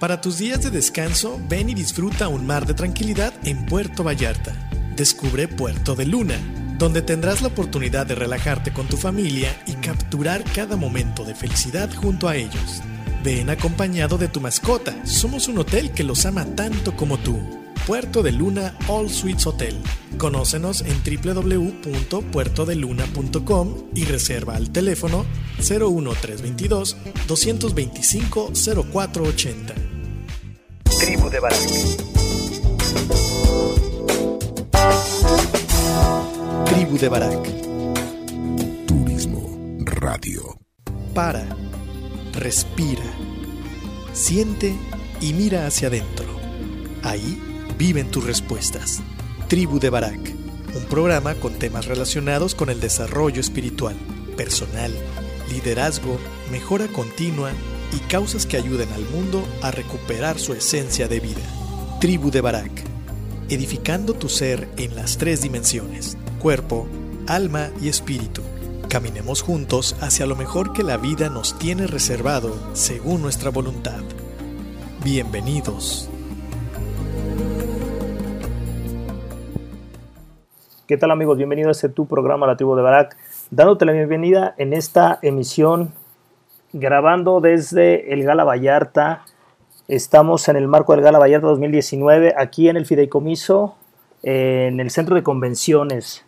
Para tus días de descanso, ven y disfruta un mar de tranquilidad en Puerto Vallarta. Descubre Puerto de Luna, donde tendrás la oportunidad de relajarte con tu familia y capturar cada momento de felicidad junto a ellos. Ven acompañado de tu mascota, somos un hotel que los ama tanto como tú. Puerto de Luna All Suites Hotel. Conócenos en www.puertodeluna.com y reserva al teléfono 01322 225 0480. Tribu de Barak. Tribu de Barak. Turismo Radio. Para, respira, siente y mira hacia adentro. Ahí viven tus respuestas. Tribu de Barak, un programa con temas relacionados con el desarrollo espiritual, personal, liderazgo, mejora continua y causas que ayuden al mundo a recuperar su esencia de vida. Tribu de Barak, edificando tu ser en las tres dimensiones, cuerpo, alma y espíritu. Caminemos juntos hacia lo mejor que la vida nos tiene reservado según nuestra voluntad. Bienvenidos. ¿Qué tal amigos? Bienvenidos a este tu programa La Tribu de Barak, dándote la bienvenida en esta emisión grabando desde el Gala Vallarta. Estamos en el marco del Gala Vallarta 2019, aquí en el Fideicomiso, en el centro de convenciones,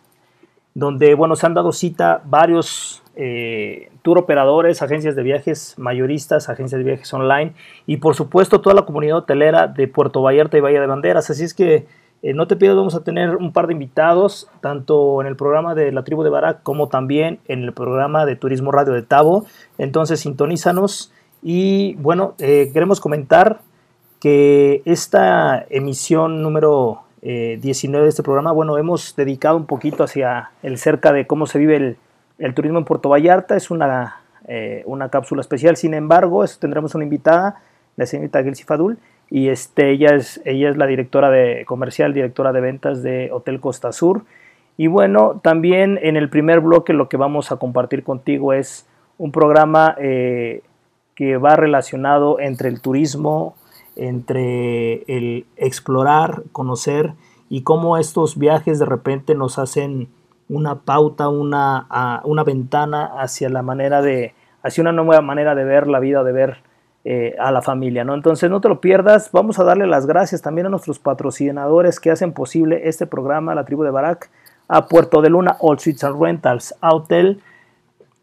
donde bueno, se han dado cita varios eh, tour operadores, agencias de viajes mayoristas, agencias de viajes online y por supuesto toda la comunidad hotelera de Puerto Vallarta y Bahía de Banderas. Así es que eh, no te pido, vamos a tener un par de invitados, tanto en el programa de la tribu de Barak como también en el programa de Turismo Radio de Tabo. Entonces, sintonízanos. Y bueno, eh, queremos comentar que esta emisión número 19 eh, de este programa, bueno, hemos dedicado un poquito hacia el cerca de cómo se vive el, turismo en Puerto Vallarta. Es una, una cápsula especial. Sin embargo, tendremos una invitada, la señorita Gelsi Fadul y este, ella, es, ella es la directora de comercial, directora de ventas de Hotel Costa Sur. Y bueno, también en el primer bloque lo que vamos a compartir contigo es un programa eh, que va relacionado entre el turismo, entre el explorar, conocer y cómo estos viajes de repente nos hacen una pauta, una, una ventana hacia la manera de, hacia una nueva manera de ver la vida, de ver eh, a la familia, ¿no? Entonces no te lo pierdas, vamos a darle las gracias también a nuestros patrocinadores que hacen posible este programa, la tribu de Barak, a Puerto de Luna, All Suites and Rentals, a Hotel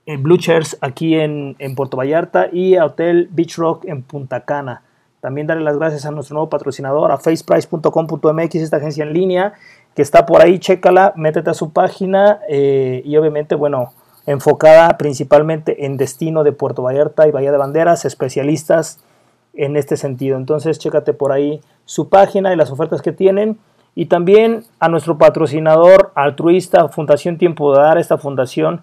eh, Blue Chairs aquí en, Puerto Vallarta y a Hotel Beach Rock en Punta Cana. También darle las gracias a nuestro nuevo patrocinador, a faceprice.com.mx, esta agencia en línea que está por ahí, chécala, métete a su página eh, y obviamente, bueno, enfocada principalmente en destino de Puerto Vallarta y Bahía de Banderas, especialistas en este sentido. Entonces, chécate por ahí su página y las ofertas que tienen. Y también a nuestro patrocinador altruista, Fundación Tiempo de Dar, esta fundación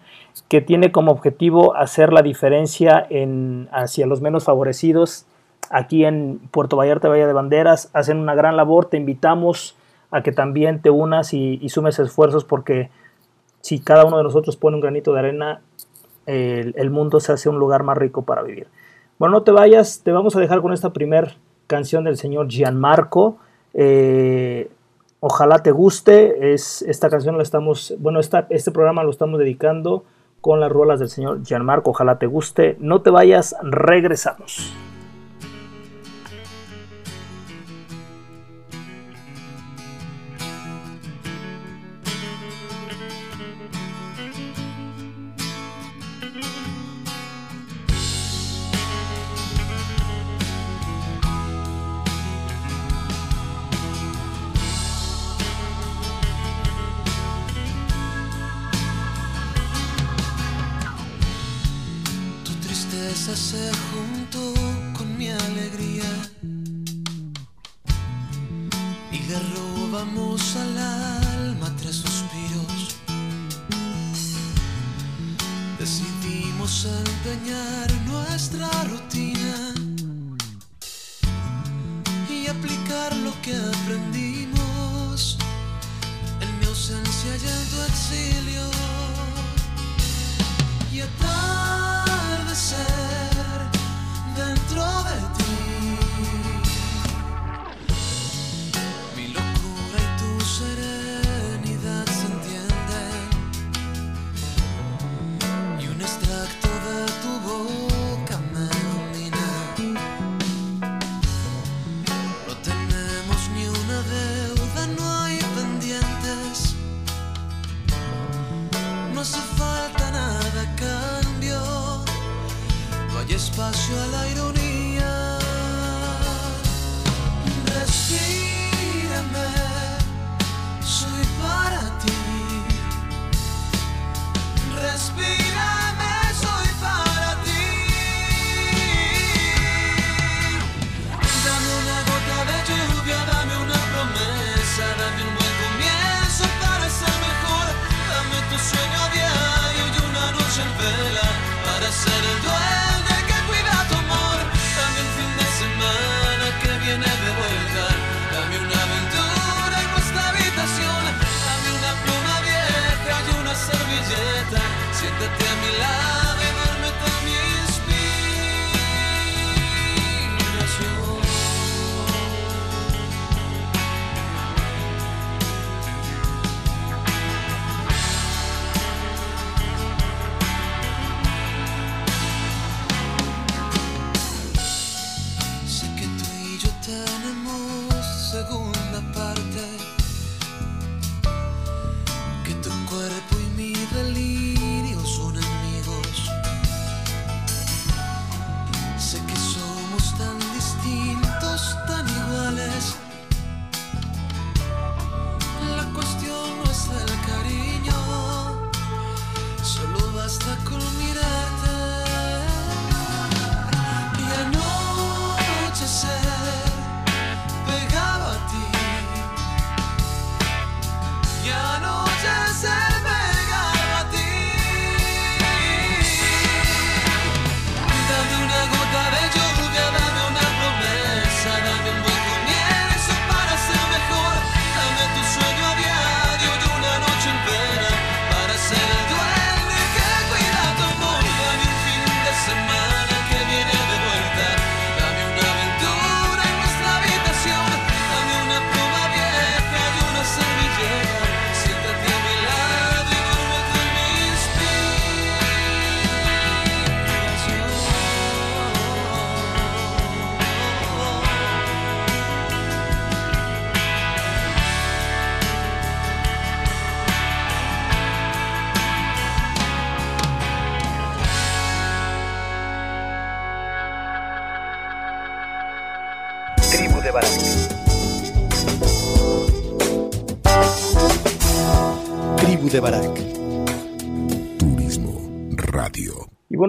que tiene como objetivo hacer la diferencia en, hacia los menos favorecidos aquí en Puerto Vallarta, Bahía de Banderas. Hacen una gran labor, te invitamos a que también te unas y, y sumes esfuerzos porque si cada uno de nosotros pone un granito de arena, el, mundo se hace un lugar más rico para vivir. Bueno, no te vayas, te vamos a dejar con esta primer canción del señor Gianmarco. Eh, ojalá te guste. Es, esta canción la estamos, bueno, este programa lo estamos dedicando con las rolas del señor Gianmarco. Ojalá te guste. No te vayas, regresamos.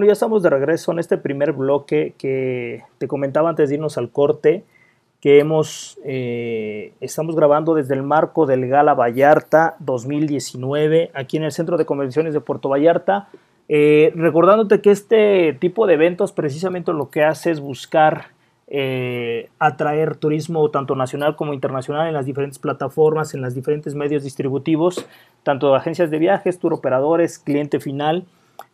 Ya estamos de regreso en este primer bloque que te comentaba antes de irnos al corte, que hemos, eh, estamos grabando desde el marco del Gala Vallarta 2019, aquí en el Centro de Convenciones de Puerto Vallarta. Eh, recordándote que este tipo de eventos precisamente lo que hace es buscar eh, atraer turismo tanto nacional como internacional en las diferentes plataformas, en los diferentes medios distributivos, tanto agencias de viajes, tour operadores, cliente final.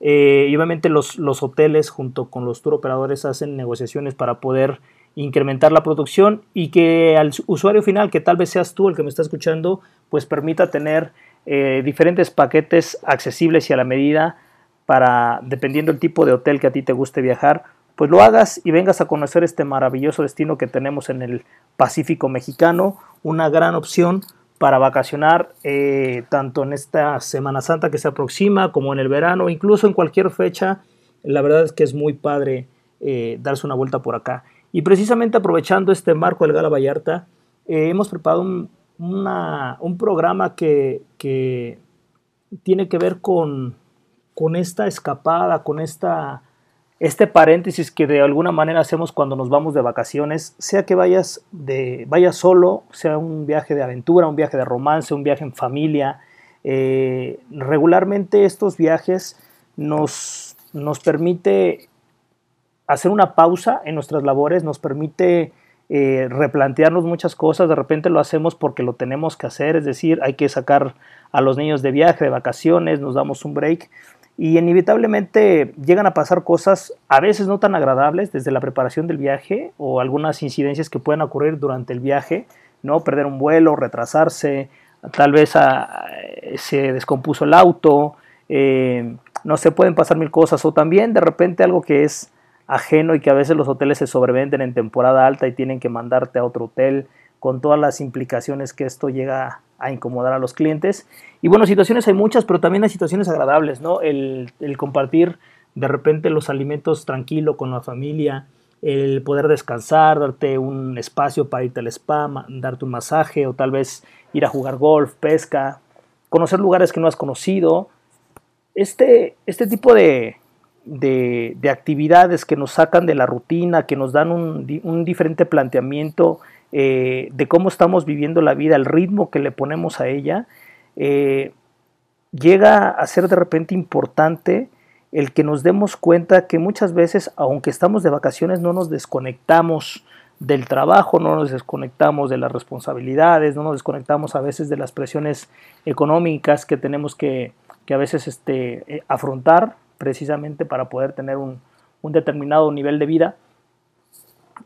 Eh, y obviamente los, los hoteles junto con los tour operadores hacen negociaciones para poder incrementar la producción y que al usuario final, que tal vez seas tú el que me está escuchando, pues permita tener eh, diferentes paquetes accesibles y a la medida para, dependiendo del tipo de hotel que a ti te guste viajar, pues lo hagas y vengas a conocer este maravilloso destino que tenemos en el Pacífico mexicano, una gran opción para vacacionar eh, tanto en esta Semana Santa que se aproxima como en el verano, incluso en cualquier fecha. La verdad es que es muy padre eh, darse una vuelta por acá. Y precisamente aprovechando este marco del Gala Vallarta, eh, hemos preparado un, un programa que, que tiene que ver con, con esta escapada, con esta este paréntesis que de alguna manera hacemos cuando nos vamos de vacaciones, sea que vayas, de, vayas solo, sea un viaje de aventura, un viaje de romance, un viaje en familia, eh, regularmente estos viajes nos, nos permite hacer una pausa en nuestras labores, nos permite eh, replantearnos muchas cosas, de repente lo hacemos porque lo tenemos que hacer, es decir, hay que sacar a los niños de viaje, de vacaciones, nos damos un break y inevitablemente llegan a pasar cosas a veces no tan agradables desde la preparación del viaje o algunas incidencias que pueden ocurrir durante el viaje, ¿no? Perder un vuelo, retrasarse, tal vez ah, se descompuso el auto, eh, no se pueden pasar mil cosas o también de repente algo que es ajeno y que a veces los hoteles se sobrevenden en temporada alta y tienen que mandarte a otro hotel con todas las implicaciones que esto llega a incomodar a los clientes. Y bueno, situaciones hay muchas, pero también hay situaciones agradables, ¿no? El, compartir de repente los alimentos tranquilo con la familia, el poder descansar, darte un espacio para irte al spa, darte un masaje o tal vez ir a jugar golf, pesca, conocer lugares que no has conocido. Este, este tipo de, de, actividades que nos sacan de la rutina, que nos dan un, un diferente planteamiento eh, de cómo estamos viviendo la vida, el ritmo que le ponemos a ella, eh, llega a ser de repente importante el que nos demos cuenta que muchas veces, aunque estamos de vacaciones, no nos desconectamos del trabajo, no nos desconectamos de las responsabilidades, no nos desconectamos a veces de las presiones económicas que tenemos que, a veces este, eh, afrontar precisamente para poder tener un, un determinado nivel de vida.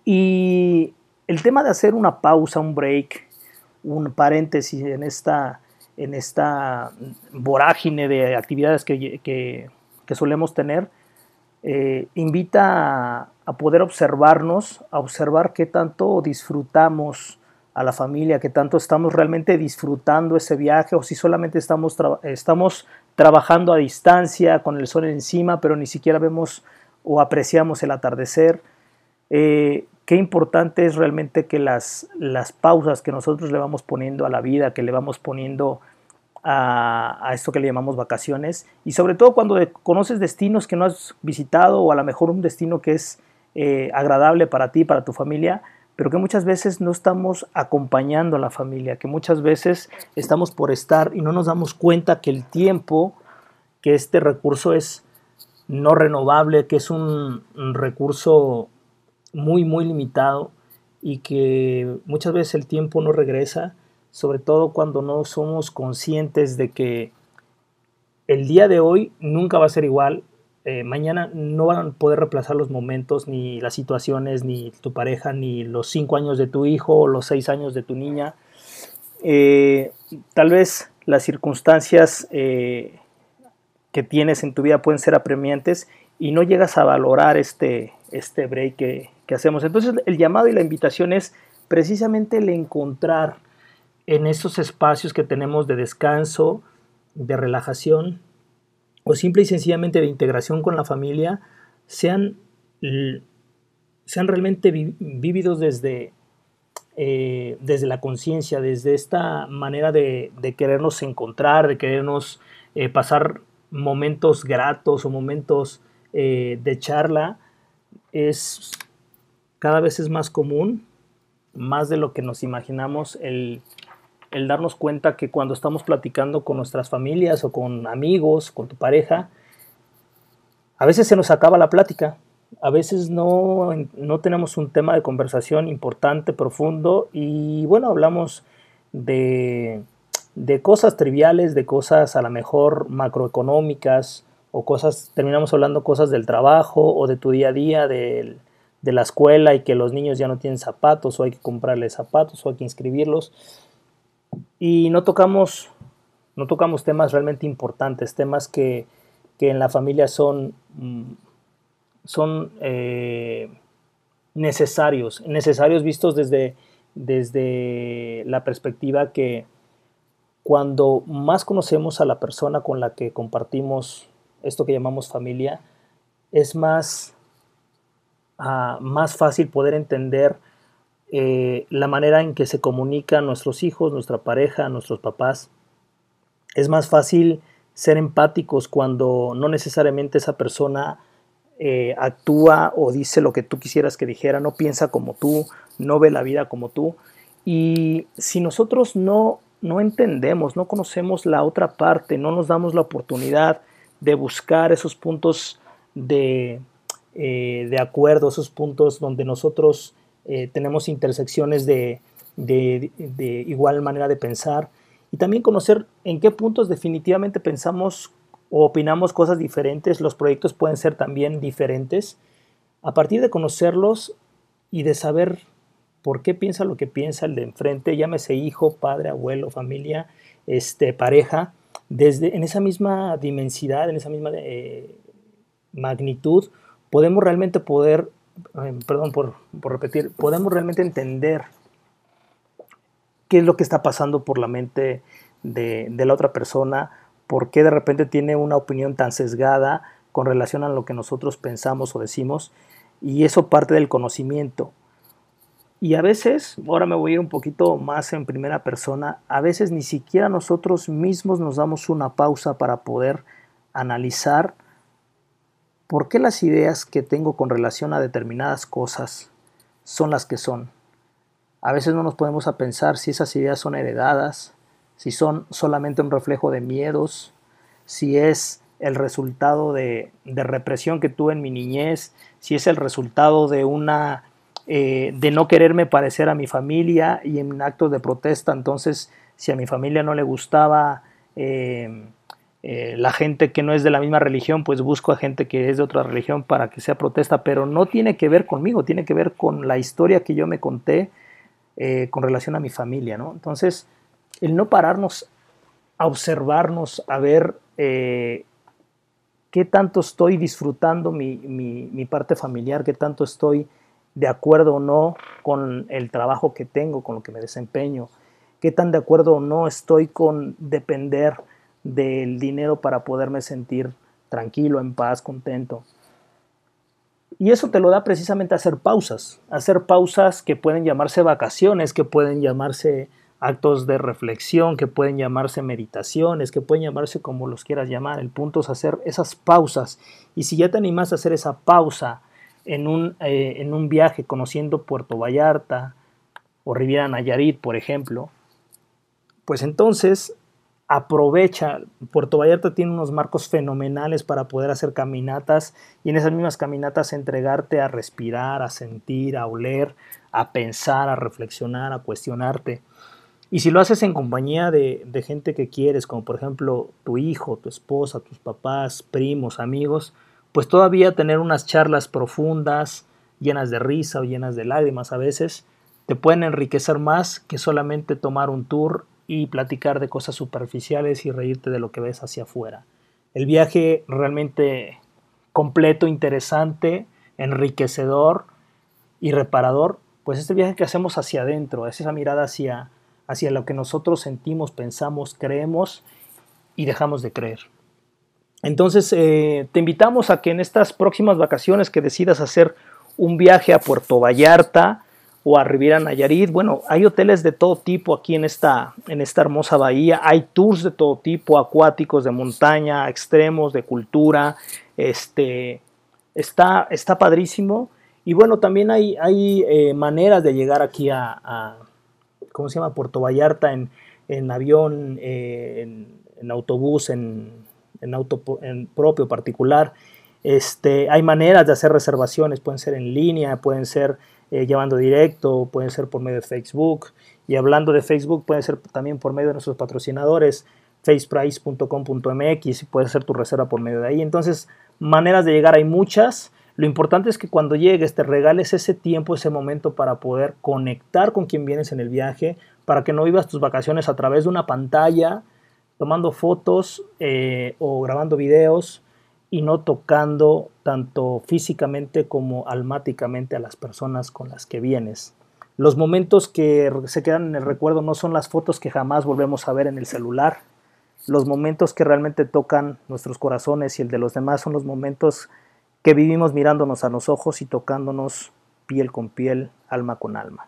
Y el tema de hacer una pausa, un break, un paréntesis en esta, en esta vorágine de actividades que, solemos tener, eh, invita a, poder observarnos, a observar qué tanto disfrutamos a la familia, qué tanto estamos realmente disfrutando ese viaje o si solamente estamos, estamos trabajando a distancia con el sol encima, pero ni siquiera vemos o apreciamos el atardecer. Eh, qué importante es realmente que las, las pausas que nosotros le vamos poniendo a la vida, que le vamos poniendo a, esto que le llamamos vacaciones, y sobre todo cuando conoces destinos que no has visitado o a lo mejor un destino que es eh, agradable para ti, para tu familia, pero que muchas veces no estamos acompañando a la familia, que muchas veces estamos por estar y no nos damos cuenta que el tiempo, que este recurso es no renovable, que es un recurso muy, muy limitado y que muchas veces el tiempo no regresa, sobre todo cuando no somos conscientes de que el día de hoy nunca va a ser igual, eh, mañana no van a poder reemplazar los momentos, ni las situaciones, ni tu pareja, ni los cinco años de tu hijo los seis años de tu niña. Eh, tal vez las circunstancias eh, que tienes en tu vida pueden ser apremiantes y no llegas a valorar este, este break que hacemos. Entonces el llamado y la invitación es precisamente el encontrar en esos espacios que tenemos de descanso, de relajación o simple y sencillamente de integración con la familia, sean, sean realmente vividos desde, eh, desde la conciencia, desde esta manera de, querernos encontrar, de querernos eh, pasar momentos gratos o momentos eh, de charla, es cada vez es más común, más de lo que nos imaginamos, el, darnos cuenta que cuando estamos platicando con nuestras familias o con amigos, con tu pareja, a veces se nos acaba la plática, a veces no, no tenemos un tema de conversación importante, profundo, y bueno, hablamos de, de cosas triviales, de cosas a lo mejor macroeconómicas, o cosas, terminamos hablando cosas del trabajo o de tu día a día, del, de la escuela y que los niños ya no tienen zapatos o hay que comprarles zapatos o hay que inscribirlos. Y no tocamos, no tocamos temas realmente importantes, temas que, en la familia son, mm, son eh, necesarios, necesarios vistos desde, desde la perspectiva que cuando más conocemos a la persona con la que compartimos esto que llamamos familia, es más más fácil poder entender eh, la manera en que se comunican nuestros hijos, nuestra pareja, nuestros papás. Es más fácil ser empáticos cuando no necesariamente esa persona eh, actúa o dice lo que tú quisieras que dijera, no piensa como tú, no ve la vida como tú. Y si nosotros no, no entendemos, no conocemos la otra parte, no nos damos la oportunidad de buscar esos puntos de, eh, de acuerdo, esos puntos donde nosotros eh, tenemos intersecciones de, de, igual manera de pensar y también conocer en qué puntos definitivamente pensamos o opinamos cosas diferentes, los proyectos pueden ser también diferentes. A partir de conocerlos y de saber por qué piensa lo que piensa el de enfrente, llámese hijo, padre, abuelo, familia, este, pareja, desde en esa misma dimensidad, en esa misma eh, magnitud, podemos realmente poder, perdón por, por repetir, podemos realmente entender qué es lo que está pasando por la mente de, de la otra persona, por qué de repente tiene una opinión tan sesgada con relación a lo que nosotros pensamos o decimos, y eso parte del conocimiento. Y a veces, ahora me voy a ir un poquito más en primera persona, a veces ni siquiera nosotros mismos nos damos una pausa para poder analizar por qué las ideas que tengo con relación a determinadas cosas son las que son. A veces no nos podemos a pensar si esas ideas son heredadas, si son solamente un reflejo de miedos, si es el resultado de, de represión que tuve en mi niñez, si es el resultado de una eh, de no quererme parecer a mi familia y en actos de protesta, entonces si a mi familia no le gustaba eh, eh, la gente que no es de la misma religión, pues busco a gente que es de otra religión para que sea protesta, pero no tiene que ver conmigo, tiene que ver con la historia que yo me conté con relación a mi familia, ¿no? Entonces, el no pararnos a observarnos, a ver qué tanto estoy disfrutando mi, mi, mi parte familiar, qué tanto estoy de acuerdo o no con el trabajo que tengo, con lo que me desempeño, qué tan de acuerdo o no estoy con depender del dinero para poderme sentir tranquilo, en paz, contento. Y eso te lo da precisamente hacer pausas, hacer pausas que pueden llamarse vacaciones, que pueden llamarse actos de reflexión, que pueden llamarse meditaciones, que pueden llamarse como los quieras llamar. El punto es hacer esas pausas. Y si ya te animas a hacer esa pausa, en un, eh, en un viaje conociendo Puerto Vallarta o Riviera Nayarit, por ejemplo, pues entonces aprovecha, Puerto Vallarta tiene unos marcos fenomenales para poder hacer caminatas y en esas mismas caminatas entregarte a respirar, a sentir, a oler, a pensar, a reflexionar, a cuestionarte. Y si lo haces en compañía de, de gente que quieres, como por ejemplo tu hijo, tu esposa, tus papás, primos, amigos, pues todavía tener unas charlas profundas, llenas de risa o llenas de lágrimas a veces, te pueden enriquecer más que solamente tomar un tour y platicar de cosas superficiales y reírte de lo que ves hacia afuera. El viaje realmente completo, interesante, enriquecedor y reparador, pues es el viaje que hacemos hacia adentro, es esa mirada hacia, hacia lo que nosotros sentimos, pensamos, creemos y dejamos de creer. Entonces, eh, te invitamos a que en estas próximas vacaciones que decidas hacer un viaje a Puerto Vallarta o a Riviera Nayarit, bueno, hay hoteles de todo tipo aquí en esta, en esta hermosa bahía, hay tours de todo tipo, acuáticos, de montaña, extremos, de cultura, este, está, está padrísimo. Y bueno, también hay, hay eh, maneras de llegar aquí a, ¿cómo se llama? Puerto Vallarta en, en avión, eh, en, en autobús, en en auto en propio particular. Este, hay maneras de hacer reservaciones, pueden ser en línea, pueden ser eh, llevando directo, pueden ser por medio de Facebook. Y hablando de Facebook, pueden ser también por medio de nuestros patrocinadores, faceprice.com.mx y puedes hacer tu reserva por medio de ahí. Entonces, maneras de llegar hay muchas. Lo importante es que cuando llegues te regales ese tiempo, ese momento para poder conectar con quien vienes en el viaje, para que no vivas tus vacaciones a través de una pantalla, tomando fotos eh, o grabando videos y no tocando tanto físicamente como almáticamente a las personas con las que vienes. Los momentos que se quedan en el recuerdo no son las fotos que jamás volvemos a ver en el celular. Los momentos que realmente tocan nuestros corazones y el de los demás son los momentos que vivimos mirándonos a los ojos y tocándonos piel con piel, alma con alma.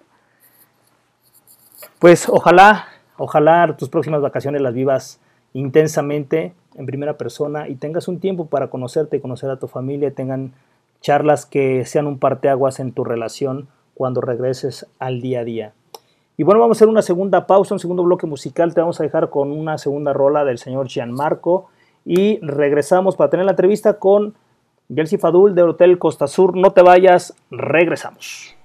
Pues ojalá Ojalá tus próximas vacaciones las vivas intensamente en primera persona y tengas un tiempo para conocerte y conocer a tu familia, tengan charlas que sean un parteaguas en tu relación cuando regreses al día a día. Y bueno, vamos a hacer una segunda pausa, un segundo bloque musical. Te vamos a dejar con una segunda rola del señor Gianmarco. Y regresamos para tener la entrevista con Gelsi Fadul del Hotel Costa Sur. No te vayas, regresamos.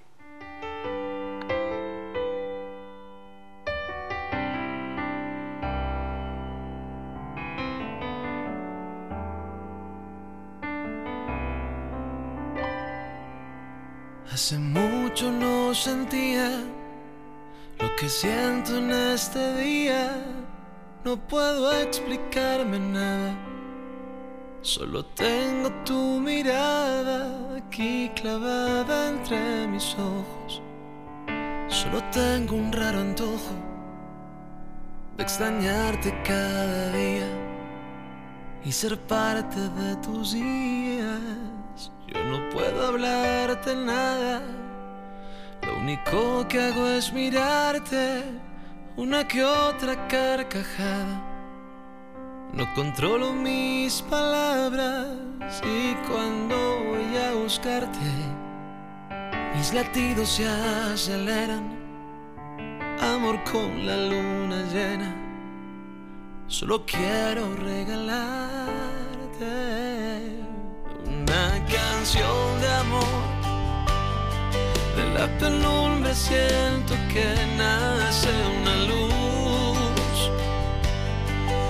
Sentía lo que siento en este día. No puedo explicarme nada. Solo tengo tu mirada aquí clavada entre mis ojos. Solo tengo un raro antojo de extrañarte cada día y ser parte de tus días. Yo no puedo hablarte nada. Lo único que hago es mirarte, una que otra carcajada. No controlo mis palabras y cuando voy a buscarte, mis latidos se aceleran. Amor con la luna llena, solo quiero regalarte una canción la penumbra siento que nace una luz.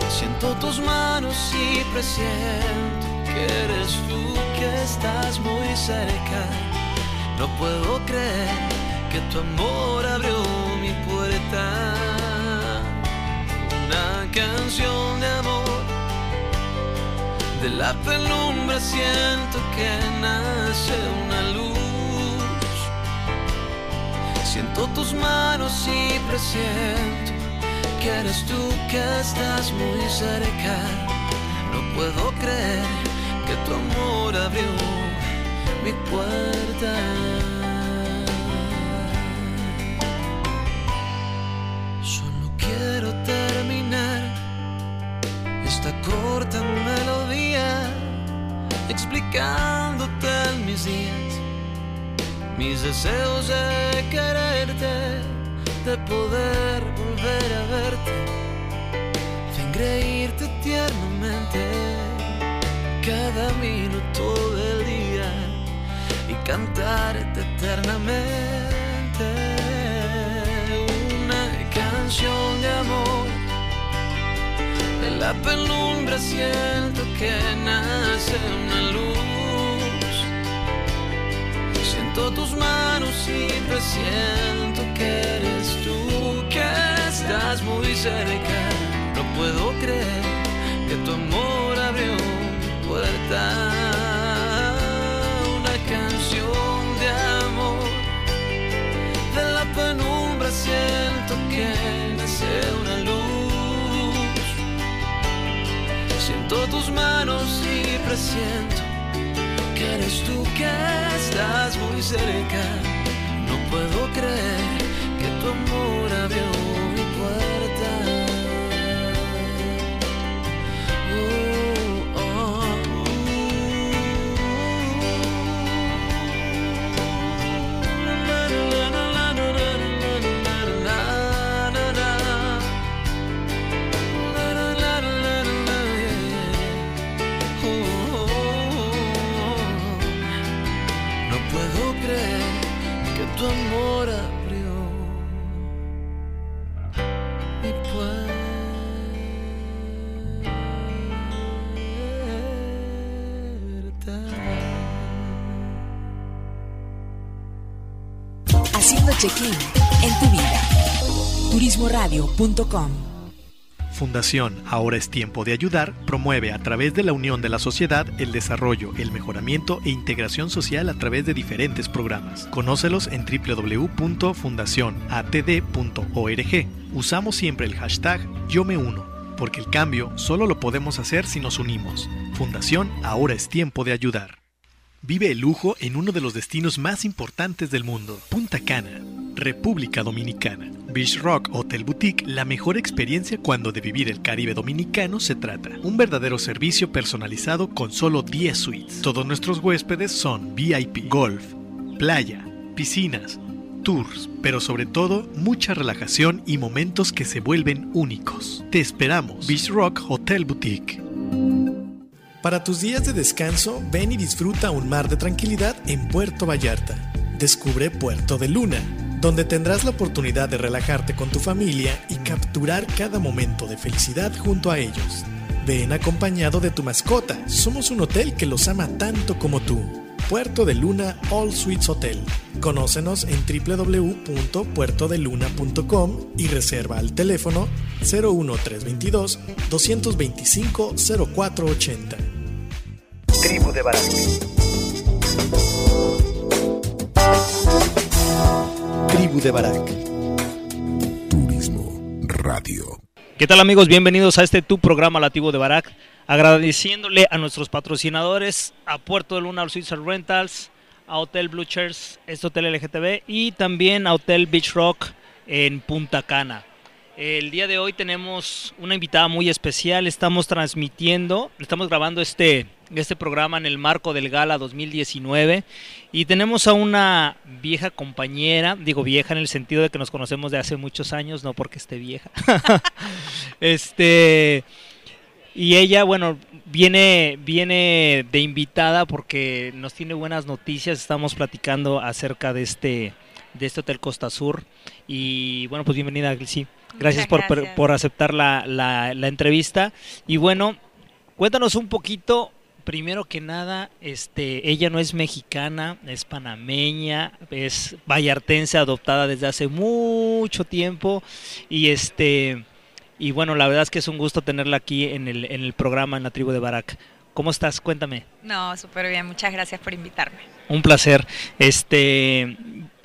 Siento tus manos y presiento que eres tú que estás muy cerca. No puedo creer que tu amor abrió mi puerta. Una canción de amor. De la penumbra siento que nace una luz. Siento tus manos y presiento que eres tú que estás muy cerca. No puedo creer que tu amor abrió mi puerta. Solo quiero terminar esta corta melodía explicándote en mis días mis deseos de quererte, de poder volver a verte, de engreírte tiernamente cada minuto del día y cantarte eternamente una canción de amor. De la penumbra siento que nace una luz. Siento tus manos y presiento que eres tú que estás muy cerca. No puedo creer que tu amor abrió mi puerta. Una canción de amor. De la penumbra siento que nace una luz. Siento tus manos y presiento eres tú que estás muy cerca. No puedo creer que tu amor abrió Haciendo check-in en tu vida. Turismoradio.com Fundación Ahora es Tiempo de Ayudar promueve a través de la unión de la sociedad el desarrollo, el mejoramiento e integración social a través de diferentes programas. Conócelos en www.fundacionatd.org. Usamos siempre el hashtag Yo me uno, porque el cambio solo lo podemos hacer si nos unimos. Fundación Ahora es Tiempo de Ayudar. Vive el lujo en uno de los destinos más importantes del mundo, Punta Cana, República Dominicana. Beach Rock Hotel Boutique, la mejor experiencia cuando de vivir el Caribe dominicano se trata. Un verdadero servicio personalizado con solo 10 suites. Todos nuestros huéspedes son VIP, golf, playa, piscinas, tours, pero sobre todo mucha relajación y momentos que se vuelven únicos. Te esperamos. Beach Rock Hotel Boutique. Para tus días de descanso, ven y disfruta un mar de tranquilidad en Puerto Vallarta. Descubre Puerto de Luna, donde tendrás la oportunidad de relajarte con tu familia y capturar cada momento de felicidad junto a ellos. Ven acompañado de tu mascota. Somos un hotel que los ama tanto como tú. Puerto de Luna All Suites Hotel. Conócenos en www.puertodeluna.com y reserva al teléfono 01322 225 0480. Tribu de Barak. Tribu de Barak. Turismo Radio. ¿Qué tal amigos? Bienvenidos a este tu programa Lativo de Barak. Agradeciéndole a nuestros patrocinadores, a Puerto de Luna All Suites Rentals, a Hotel Blue Chairs, este Hotel LGTB y también a Hotel Beach Rock en Punta Cana. El día de hoy tenemos una invitada muy especial. Estamos transmitiendo, estamos grabando este, este programa en el marco del Gala 2019 y tenemos a una vieja compañera, digo vieja en el sentido de que nos conocemos de hace muchos años, no porque esté vieja. este y ella, bueno, viene, viene de invitada porque nos tiene buenas noticias. Estamos platicando acerca de este, de este Hotel Costa Sur. Y bueno, pues bienvenida, sí. Gracias, por, por aceptar la, la- la entrevista. Y bueno, cuéntanos un poquito, primero que nada, este, ella no es mexicana, es panameña, es vallartense, adoptada desde hace mucho tiempo. Y este. Y bueno, la verdad es que es un gusto tenerla aquí en el, en el programa en la tribu de Barak. ¿Cómo estás? Cuéntame. No, súper bien. Muchas gracias por invitarme. Un placer. Este,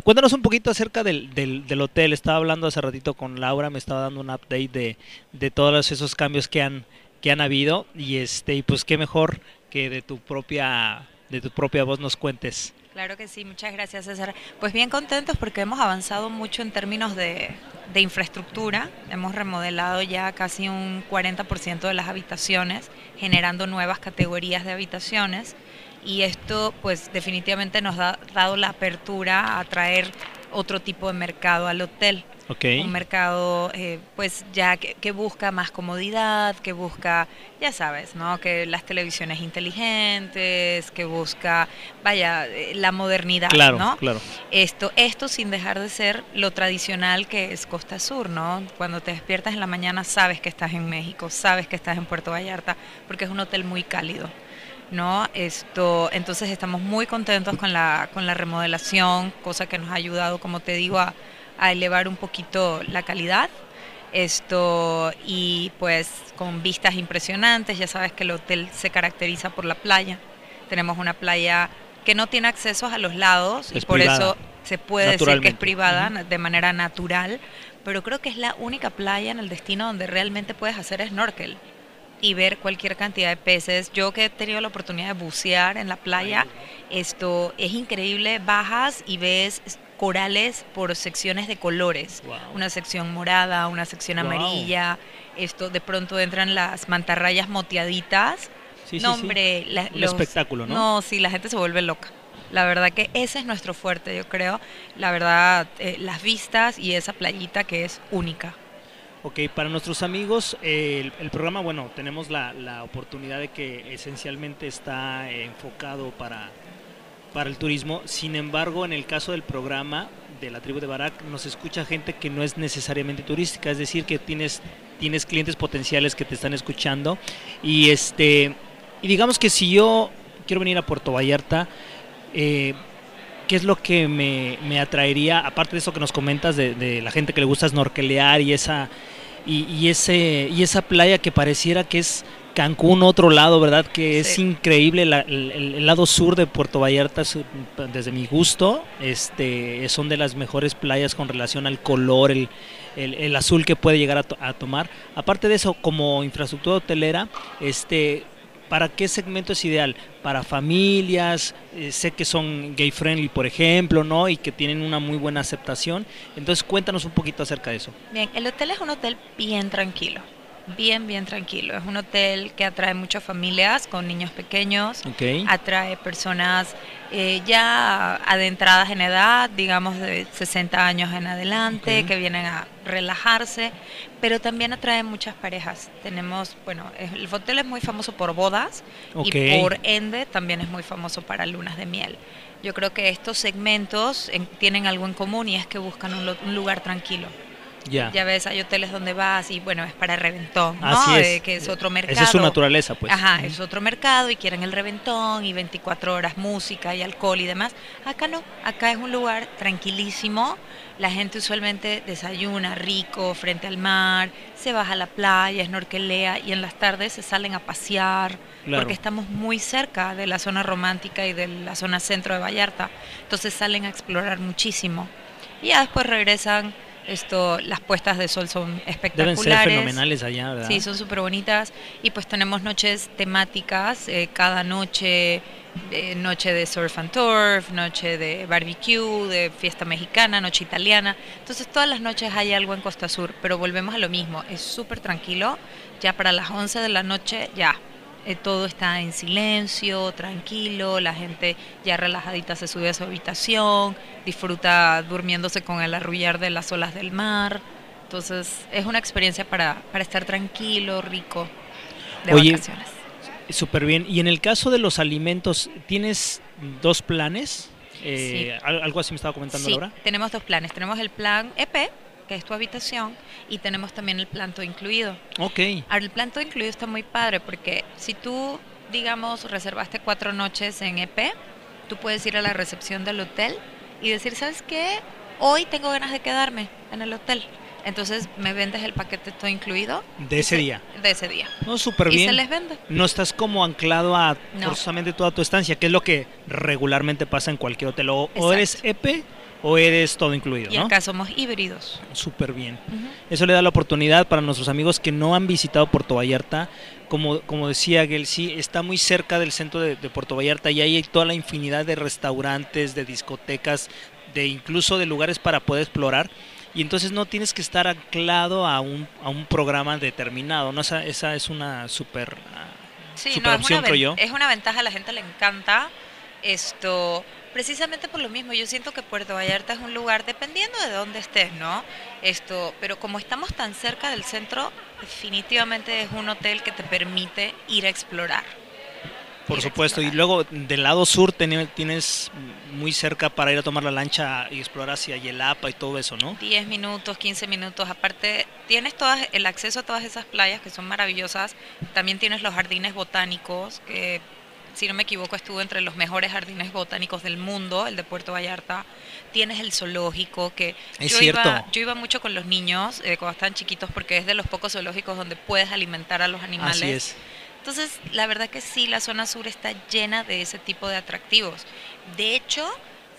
cuéntanos un poquito acerca del, del, del hotel. Estaba hablando hace ratito con Laura, me estaba dando un update de, de todos esos cambios que han, que han habido. Y este, y pues qué mejor que de tu propia, de tu propia voz nos cuentes. Claro que sí, muchas gracias César. Pues bien contentos porque hemos avanzado mucho en términos de, infraestructura. Hemos remodelado ya casi un 40% de las habitaciones, generando nuevas categorías de habitaciones. Y esto pues definitivamente nos ha dado la apertura a atraer otro tipo de mercado al hotel. Ok. un mercado eh, pues ya que, que busca más comodidad, que busca, ya sabes, ¿no? Que las televisiones inteligentes, que busca, vaya, eh, la modernidad, Claro, ¿no? claro. Esto, esto sin dejar de ser lo tradicional que es Costa Sur, ¿no? Cuando te despiertas en la mañana sabes que estás en México, sabes que estás en Puerto Vallarta, porque es un hotel muy cálido. ¿no? Esto, entonces estamos muy contentos con la, con la remodelación, cosa que nos ha ayudado, como te digo, a, a elevar un poquito la calidad. Esto, y pues con vistas impresionantes, ya sabes que el hotel se caracteriza por la playa. Tenemos una playa que no tiene accesos a los lados y por privada, eso se puede decir que es privada de manera natural, pero creo que es la única playa en el destino donde realmente puedes hacer snorkel y ver cualquier cantidad de peces. Yo que he tenido la oportunidad de bucear en la playa, esto es increíble, bajas y ves corales por secciones de colores, Wow. una sección morada, una sección Wow. amarilla, esto de pronto entran las mantarrayas moteaditas. Sí, no, sí. hombre, la- espectáculo, ¿no? No, sí, la gente se vuelve loca. La verdad que ese es nuestro fuerte, yo creo. La verdad, eh, las vistas y esa playita que es única. Ok, para nuestros amigos, eh, el, el programa, bueno, tenemos la, la oportunidad de que esencialmente está eh, enfocado para, para el turismo. Sin embargo, en el caso del programa de la tribu de Barak, nos escucha gente que no es necesariamente turística, es decir, que tienes, tienes clientes potenciales que te están escuchando. Y este y digamos que si yo quiero venir a Puerto Vallarta, eh, ¿qué es lo que me, me atraería, aparte de eso que nos comentas de, de la gente que le gusta snorkelear y esa, y, y ese, y esa playa que pareciera que es Cancún, otro lado, ¿verdad? Que es increíble, la- el, lado sur de Puerto Vallarta, desde mi gusto, este, son de las mejores playas con relación al color, el, el- el azul que puede llegar a, to- a tomar. Aparte de eso, como infraestructura hotelera, este, ¿para qué segmento es ideal? Para familias, eh, sé que son gay friendly, por ejemplo, ¿no? Y que tienen una muy buena aceptación. Entonces, cuéntanos un poquito acerca de eso. Bien, el hotel es un hotel bien tranquilo, bien, bien tranquilo. Es un hotel que atrae muchas familias con niños pequeños, Ok. atrae personas eh, ya adentradas en edad, digamos de 60 años en adelante, que vienen a relajarse, pero también atrae muchas parejas. Tenemos, bueno, el hotel es muy famoso por bodas y por ende también es muy famoso para lunas de miel. Yo creo que estos segmentos en- tienen algo en común y es que buscan un lugar tranquilo. Ya. Ya ves, hay hoteles donde vas y bueno, es para reventón, ¿no? Así es. Eh, que es otro mercado. Esa es su naturaleza, pues. Ajá, es otro mercado y quieren el reventón y 24 horas música y alcohol y demás. Acá no, acá es un lugar tranquilísimo. La gente usualmente desayuna rico frente al mar, se baja a la playa, snorkelea y en las tardes se salen a pasear Claro. porque estamos muy cerca de la zona romántica y de la zona centro de Vallarta. Entonces salen a explorar muchísimo. Y ya después regresan. Esto, las puestas de sol son Deben espectaculares. ser fenomenales allá, ¿verdad? Sí, son súper bonitas. Y pues tenemos noches temáticas, eh, cada noche, eh, noche de surf and turf, noche de barbecue, de fiesta mexicana, noche italiana. Entonces todas las noches hay algo en Costa Sur, pero volvemos a lo mismo, es súper tranquilo. Ya para las 11 de la noche, ya. Eh, todo está en silencio, tranquilo, la gente ya relajadita se sube a su habitación, disfruta durmiéndose con el arrullar de las olas del mar. Entonces es una experiencia para, para estar tranquilo, rico, de Oye, vacaciones. Súper bien. Y en el caso de los alimentos, ¿tienes dos planes? Eh, al- Algo así me estaba comentando Sí, Laura. tenemos dos planes. Tenemos el plan EP, que es tu habitación, y tenemos también el plan todo incluido. Ok. Ahora, el plan todo incluido está muy padre porque si tú, digamos, reservaste cuatro noches en EP, tú puedes ir a la recepción del hotel y decir, ¿sabes qué? Hoy tengo ganas de quedarme en el hotel. Entonces me vendes el paquete todo incluido. De ese día. De ese día. No, súper y bien. se les vende. No estás como anclado a No. forzosamente toda tu estancia, que es lo que regularmente pasa en cualquier hotel. O, o eres. EP o eres todo incluido, Y ¿no? acá somos híbridos. Súper bien. Eso le da la oportunidad para nuestros amigos que no han visitado Puerto Vallarta. Como, como decía Gel, sí, está muy cerca del centro de, de Puerto Vallarta y hay toda la infinidad de restaurantes, de discotecas, de incluso de lugares para poder explorar. Y entonces no tienes que estar anclado a un, a un programa determinado. ¿no? Esa, esa es una súper ah, Sí, no, es, opción, una creo yo. es una ventaja, a la gente le encanta esto, precisamente por lo mismo, yo siento que Puerto Vallarta es un lugar, dependiendo de dónde estés, ¿no? Esto, pero como estamos tan cerca del centro, definitivamente es un hotel que te permite ir a explorar. Por supuesto, y luego del lado sur tienes muy cerca para ir a tomar la lancha y explorar hacia Yelapa y todo eso, ¿no? 10 minutos, 15 minutos. Aparte, tienes todas, el acceso a todas esas playas que son maravillosas. También tienes los jardines botánicos, que si no me equivoco estuvo entre los mejores jardines botánicos del mundo, el de Puerto Vallarta. Tienes el zoológico, que Es yo, cierto. Iba, yo iba mucho con los niños eh, cuando estaban chiquitos porque es de los pocos zoológicos donde puedes alimentar a los animales. Así es. Entonces, la verdad que sí, la zona sur está llena de ese tipo de atractivos. De hecho,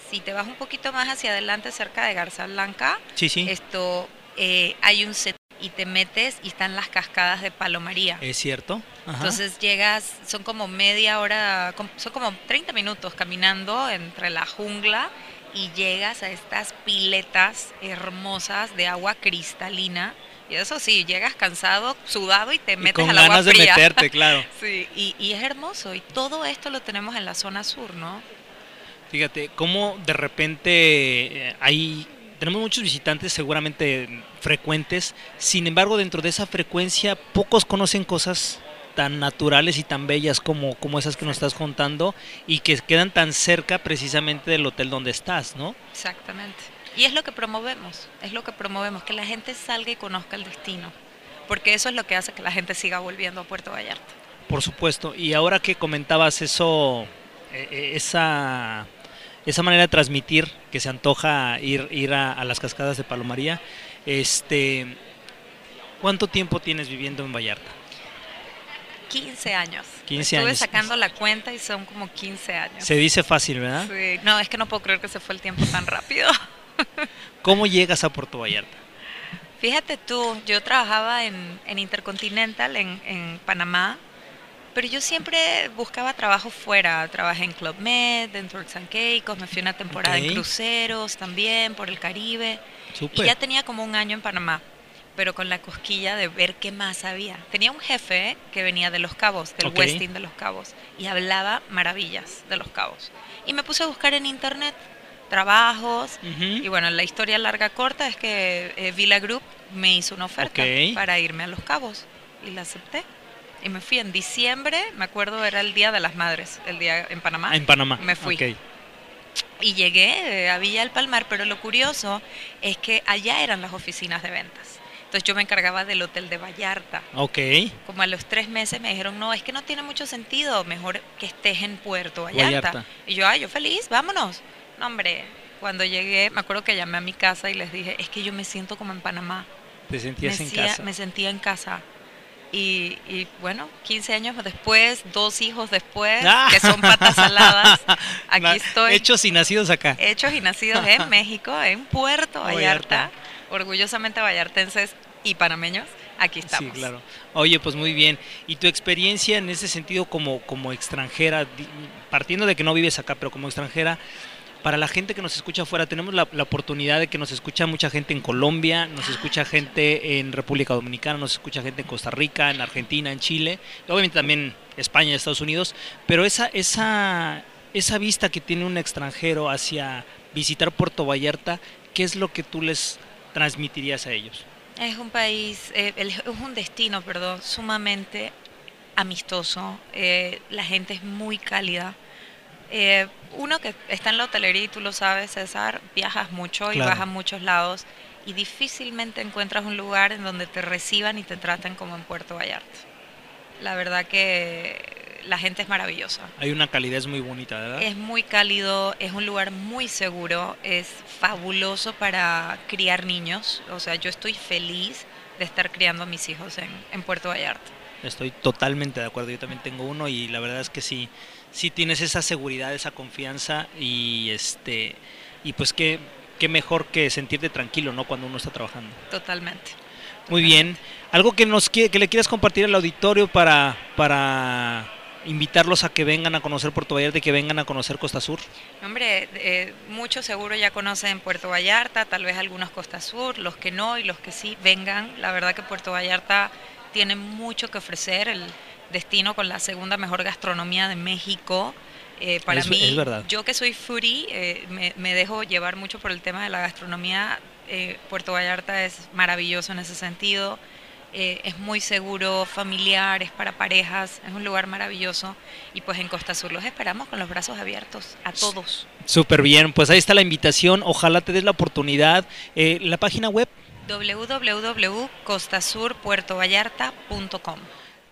si te vas un poquito más hacia adelante, cerca de Garza Blanca, Sí, sí. esto eh, hay un set y te metes y están las cascadas de Palomaría. Es cierto. Ajá. Entonces llegas, son como media hora, son como 30 minutos caminando entre la jungla y llegas a estas piletas hermosas de agua cristalina. Y eso sí, llegas cansado, sudado y te Y metes con al agua ganas de fría. meterte, claro. Sí, y, y es hermoso. Y todo esto lo tenemos en la zona sur, ¿no? Fíjate, cómo de repente eh, hay tenemos muchos visitantes seguramente frecuentes, sin embargo dentro de esa frecuencia pocos conocen cosas tan naturales y tan bellas como, como esas que nos estás contando y que quedan tan cerca precisamente del hotel donde estás, ¿no? Exactamente. Y es lo que promovemos, es lo que promovemos, que la gente salga y conozca el destino. Porque eso es lo que hace que la gente siga volviendo a Puerto Vallarta. Por supuesto. Y ahora que comentabas eso, eh, eh, esa, esa manera de transmitir que se antoja ir, ir a, a las cascadas de Palomaría, este, ¿cuánto tiempo tienes viviendo en Vallarta? 15 años. 15 Estuve años. sacando la cuenta y son como 15 años. Se dice fácil, ¿verdad? Sí. No, es que no puedo creer que se fue el tiempo tan rápido. ¿Cómo llegas a Puerto Vallarta? Fíjate tú, yo trabajaba en, en Intercontinental, en, en Panamá, Pero yo siempre buscaba trabajo fuera. Trabajé en Club Med, en Turks and Caicos, me fui una temporada en cruceros también por el Caribe. Y ya tenía como un año en Panamá, pero con la cosquilla de ver qué más había. Tenía un jefe que venía de Los Cabos, del Ok. Westin de Los Cabos, y hablaba maravillas de Los Cabos. Y me puse a buscar en internet trabajos. Y bueno, la historia larga corta es que eh, Villa Group me hizo una oferta para irme a Los Cabos y la acepté. Y me fui en diciembre, me acuerdo era el Día de las Madres, el día en Panamá. Ah, en Panamá. Me fui. Y llegué eh, a Villa del Palmar, pero lo curioso es que allá eran las oficinas de ventas. Entonces yo me encargaba del hotel de Vallarta. Ok. Como a los tres meses me dijeron, no, es que no tiene mucho sentido, mejor que estés en Puerto Vallarta. Vallarta. Y yo, ay, yo feliz, vámonos. No, hombre, cuando llegué, me acuerdo que llamé a mi casa y les dije, es que yo me siento como en Panamá. Te sentías me, en casa. me sentía en casa. Y, y, bueno, 15 años después, dos hijos después, Ah. que son patas saladas, aquí estoy. Hechos y nacidos acá. Hechos y nacidos en México, en Puerto Vallarta. Vallarta, orgullosamente vallartenses y panameños, aquí estamos. Sí, claro. Oye, pues muy bien. ¿Y tu experiencia en ese sentido como, como extranjera, partiendo de que no vives acá, pero como extranjera, para la gente que nos escucha afuera, tenemos la, oportunidad de que nos escucha mucha gente en Colombia, nos escucha gente en República Dominicana, nos escucha gente en Costa Rica, en Argentina, en Chile, obviamente también España, Estados Unidos, pero esa, esa, esa vista que tiene un extranjero hacia visitar Puerto Vallarta, ¿qué es lo que tú les transmitirías a ellos? Es un país, eh, es un destino, perdón, sumamente amistoso. eh, la gente es muy cálida. Eh, uno que está en la hotelería y tú lo sabes, César, viajas mucho y vas a muchos lados y difícilmente encuentras un lugar en donde te reciban y te traten como en Puerto Vallarta. La verdad que la gente es maravillosa. Hay una calidez muy bonita, ¿verdad? Es muy cálido, es un lugar muy seguro, es fabuloso para criar niños. O sea, yo estoy feliz de estar criando a mis hijos en, en Puerto Vallarta. Estoy totalmente de acuerdo. Yo también tengo uno y la verdad es que sí, sí tienes esa seguridad, esa confianza y este y pues qué, qué mejor que sentirte tranquilo, ¿no? Cuando uno está trabajando. Totalmente. Muy bien. Algo que nos que le quieras compartir al auditorio para para invitarlos a que vengan a conocer Puerto Vallarta y que vengan a conocer Costa Sur. Hombre, eh, muchos seguro ya conocen Puerto Vallarta, tal vez algunos Costa Sur, los que no y los que sí, vengan. La verdad que Puerto Vallarta tiene mucho que ofrecer, el destino con la segunda mejor gastronomía de México. Eh, para Es- mí, es verdad. yo que soy foodie, eh, me, me dejo llevar mucho por el tema de la gastronomía. Eh, Puerto Vallarta es maravilloso en ese sentido. Es muy seguro, familiar, es para parejas, es un lugar maravilloso. Y pues en Costa Sur los esperamos con los brazos abiertos a todos. Súper bien, pues ahí está la invitación. Ojalá te des la oportunidad. La página web, www.costasurpuertovallarta.com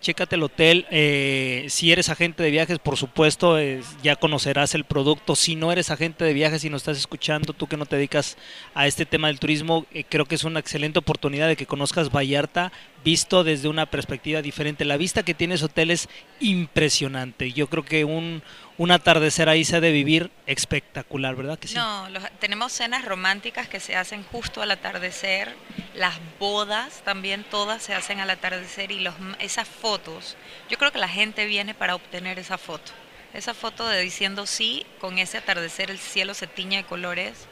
Chécate el hotel. eh, si eres agente de viajes, por supuesto, ya conocerás el producto. Si no eres agente de viajes y nos estás escuchando, tú que no te dedicas a este tema del turismo, eh, creo que es una excelente oportunidad de que conozcas Vallarta visto desde una perspectiva diferente. La vista que tiene ese hotel es impresionante. Yo creo que un, un atardecer ahí se ha de vivir espectacular, ¿verdad que sí? No, los- tenemos cenas románticas que se hacen justo al atardecer. Las bodas también todas se hacen al atardecer y los, esas fotos. Yo creo que la gente viene para obtener esa foto. Esa foto de diciendo sí, con ese atardecer el cielo se tiñe de colores.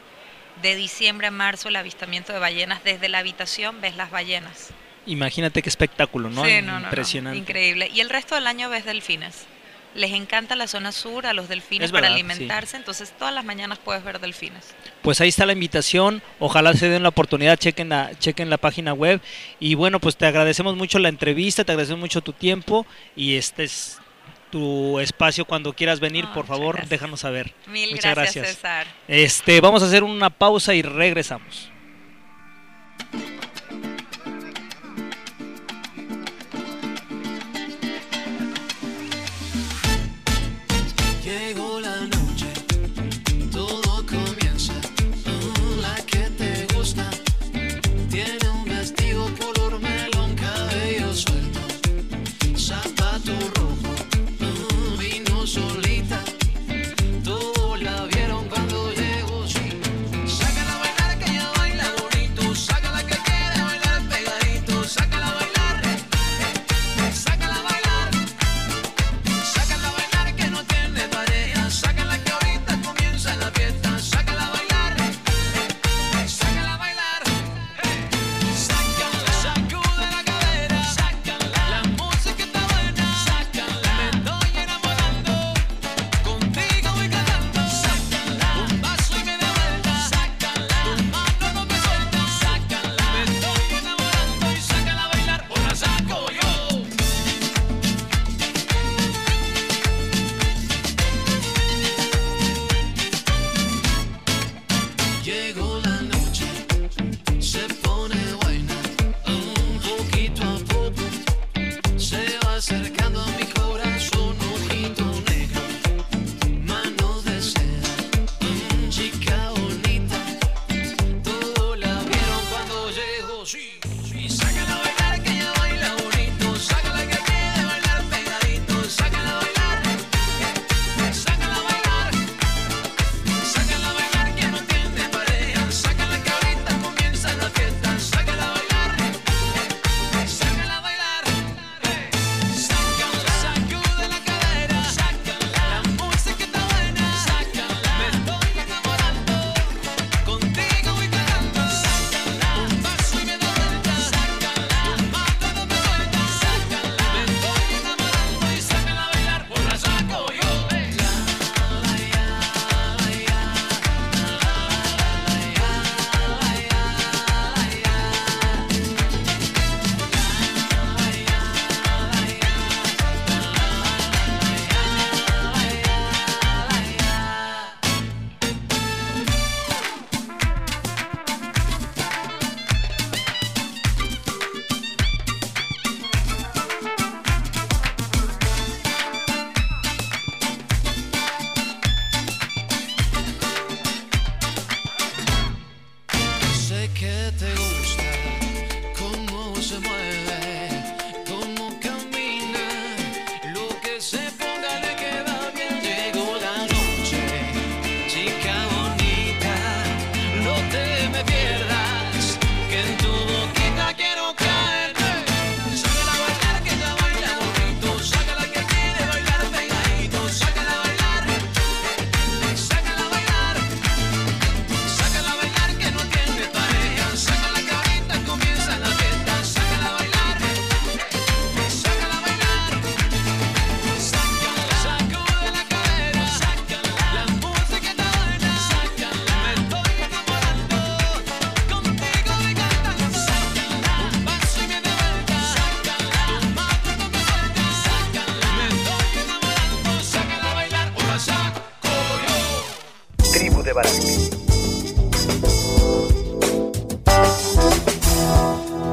De diciembre a marzo el avistamiento de ballenas. Desde la habitación ves las ballenas. Imagínate qué espectáculo, ¿no? Sí, no, no, no, Impresionante. Increíble. Y el resto del año ves delfines. Les encanta la zona sur, a los delfines Es para sí. alimentarse, entonces todas las mañanas puedes ver delfines. Pues ahí está la invitación, ojalá se den la oportunidad, chequen la, chequen la página web y bueno, pues te agradecemos mucho la entrevista, te agradecemos mucho tu tiempo y este es tu espacio cuando quieras venir, Ah, por favor, gracias. déjanos saber. Mil Muchas gracias, gracias. César. Este, vamos a hacer una pausa y regresamos.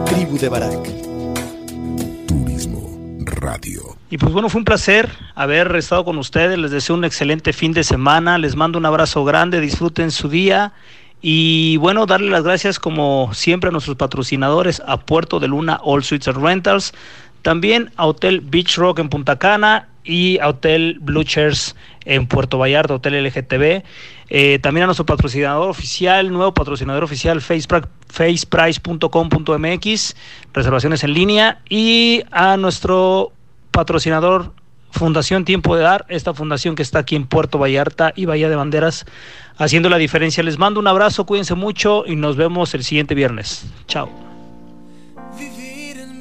Tribu de Barak. Turismo Radio. Y pues bueno, fue un placer haber estado con ustedes. Les deseo un excelente fin de semana. Les mando un abrazo grande. Disfruten su día. Y bueno, darle las gracias como siempre a nuestros patrocinadores, a Puerto de Luna All Suites and Rentals, también a Hotel Beach Rock en Punta Cana y a Hotel Blue Chairs en Puerto Vallarta, Hotel LGTB. Eh, también a nuestro patrocinador oficial, nuevo patrocinador oficial, Facepri- faceprice.com.mx, reservaciones en línea. Y a nuestro patrocinador Fundación Tiempo de Dar, esta fundación que está aquí en Puerto Vallarta y Bahía de Banderas, haciendo la diferencia. Les mando un abrazo, cuídense mucho y nos vemos el siguiente viernes. Chao. vivir en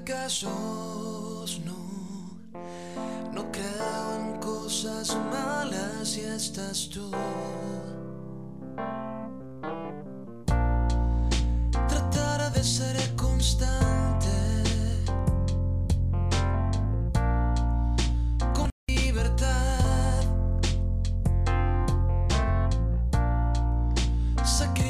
fracasos, no. No creo en cosas malas y estás tú. Tratar de ser constante. Con libertad. Sacrificar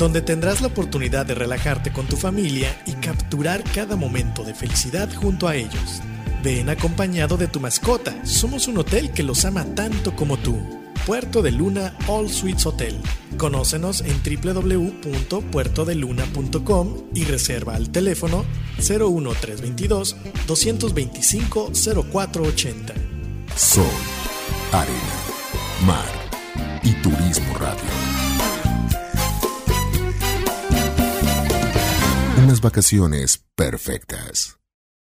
donde tendrás la oportunidad de relajarte con tu familia y capturar cada momento de felicidad junto a ellos. Ven acompañado de tu mascota. Somos un hotel que los ama tanto como tú. Puerto de Luna All Suites Hotel. Conócenos en www.puertodeluna.com y reserva al teléfono 01322 225 0480. Sol, arena, mar y turismo radio. Unas vacaciones perfectas.